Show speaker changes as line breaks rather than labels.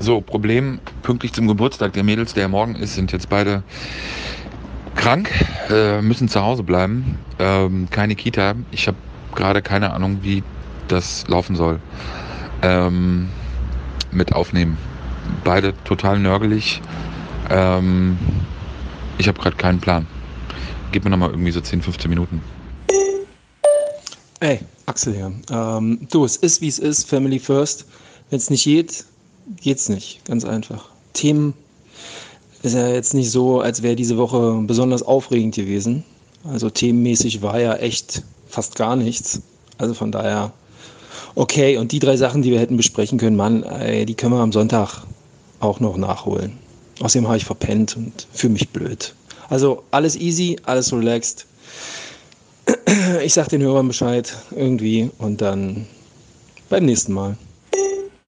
So, Problem, pünktlich zum Geburtstag der Mädels, der morgen ist, sind jetzt beide krank, äh, müssen zu Hause bleiben, ähm, keine Kita. Ich habe gerade keine Ahnung, wie das laufen soll. Ähm, mit aufnehmen. Beide total nörgelig. Ähm, ich habe gerade keinen Plan. Gib mir nochmal irgendwie so 10, 15 Minuten.
Ey, Axel hier. Ähm, du, es ist wie es ist, Family First. Wenn es nicht geht, geht's nicht. Ganz einfach. Themen ist ja jetzt nicht so, als wäre diese Woche besonders aufregend gewesen. Also themenmäßig war ja echt fast gar nichts. Also von daher, okay. Und die drei Sachen, die wir hätten besprechen können, Mann, ey, die können wir am Sonntag auch noch nachholen. Außerdem habe ich verpennt und fühle mich blöd. Also alles easy, alles relaxed. Ich sag den Hörern Bescheid irgendwie und dann beim nächsten Mal.